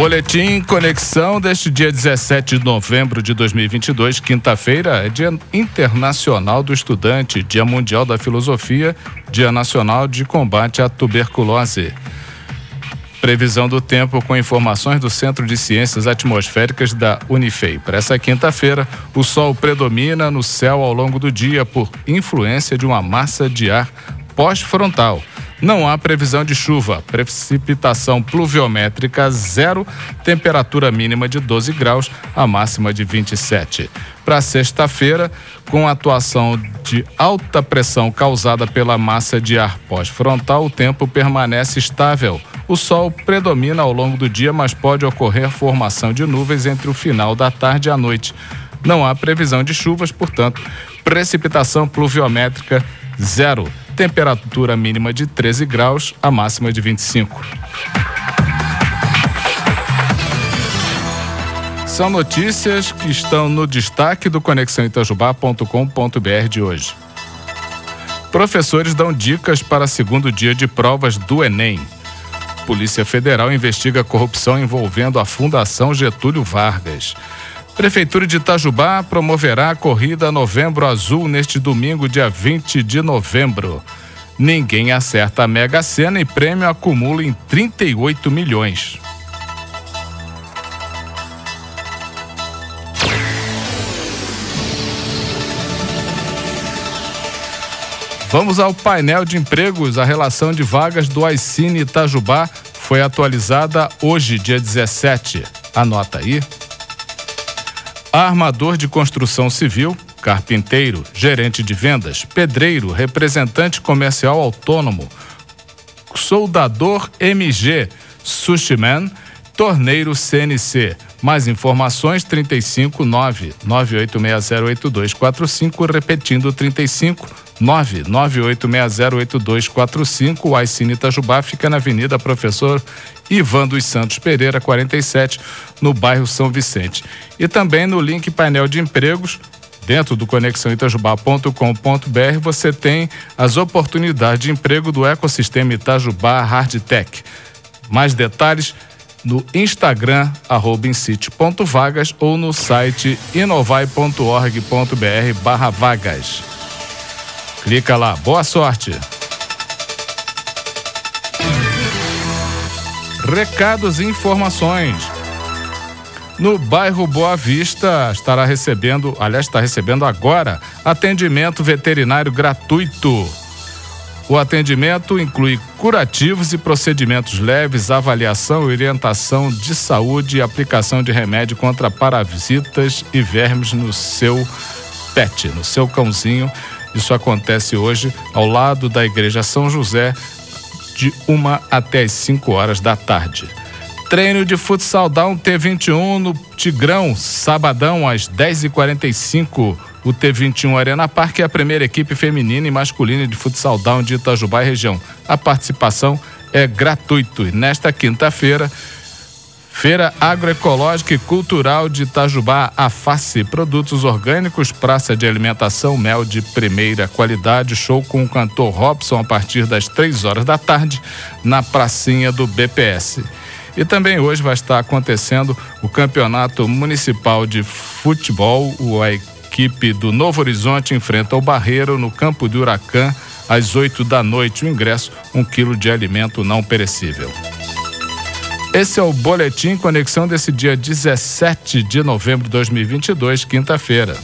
Boletim Conexão deste dia 17 de novembro de 2022, quinta-feira, é Dia Internacional do Estudante, Dia Mundial da Filosofia, Dia Nacional de Combate à Tuberculose. Previsão do tempo com informações do Centro de Ciências Atmosféricas da Unifei. Para essa quinta-feira, o sol predomina no céu ao longo do dia por influência de uma massa de ar pós-frontal. Não há previsão de chuva, precipitação pluviométrica zero, temperatura mínima de 12 graus, a máxima de 27. Para sexta-feira, com a atuação de alta pressão causada pela massa de ar pós-frontal, o tempo permanece estável. O sol predomina ao longo do dia, mas pode ocorrer formação de nuvens entre o final da tarde e a noite. Não há previsão de chuvas, portanto, precipitação pluviométrica zero. Temperatura mínima de 13 graus, a máxima de 25. São notícias que estão no destaque do conexãoitajubá.com.br de hoje. Professores dão dicas para segundo dia de provas do Enem. Polícia Federal investiga corrupção envolvendo a Fundação Getúlio Vargas. Prefeitura de Itajubá promoverá a corrida Novembro Azul neste domingo, dia 20 de novembro. Ninguém acerta a Mega Sena e prêmio acumula em 38 milhões. Vamos ao painel de empregos. A relação de vagas do Aicine Itajubá foi atualizada hoje, dia 17. Anota aí. Armador de construção civil, carpinteiro, gerente de vendas, pedreiro, representante comercial autônomo, soldador MG, sushiman, torneiro CNC. Mais informações 359 98608245 repetindo 35 998608245. O Aicine Itajubá fica na Avenida Professor Ivan dos Santos Pereira, 47, no bairro São Vicente. E também no link painel de empregos, dentro do conexãoitajubá.com.br, você tem as oportunidades de emprego do ecossistema Itajubá Hardtech. Mais detalhes no Instagram, arroba incite.vagas ou no site inovai.org.br barra vagas. Clica lá. Boa sorte. Recados e informações. No bairro Boa Vista estará recebendo, aliás, está recebendo agora, atendimento veterinário gratuito. O atendimento inclui curativos e procedimentos leves, avaliação orientação de saúde e aplicação de remédio contra parasitas e vermes no seu pet, no seu cãozinho isso acontece hoje ao lado da Igreja São José, de uma até as 5 horas da tarde. Treino de futsal Down T21 no Tigrão, sabadão às 10h45. O T21 Arena Parque é a primeira equipe feminina e masculina de futsal Down de Itajubá e região. A participação é gratuita nesta quinta-feira Feira Agroecológica e Cultural de Itajubá, a face, produtos orgânicos, praça de alimentação, mel de primeira qualidade, show com o cantor Robson a partir das três horas da tarde na pracinha do BPS. E também hoje vai estar acontecendo o Campeonato Municipal de Futebol, a equipe do Novo Horizonte enfrenta o Barreiro no campo de Huracan às 8 da noite. O ingresso, um quilo de alimento não perecível. Esse é o Boletim Conexão desse dia 17 de novembro de 2022, quinta-feira.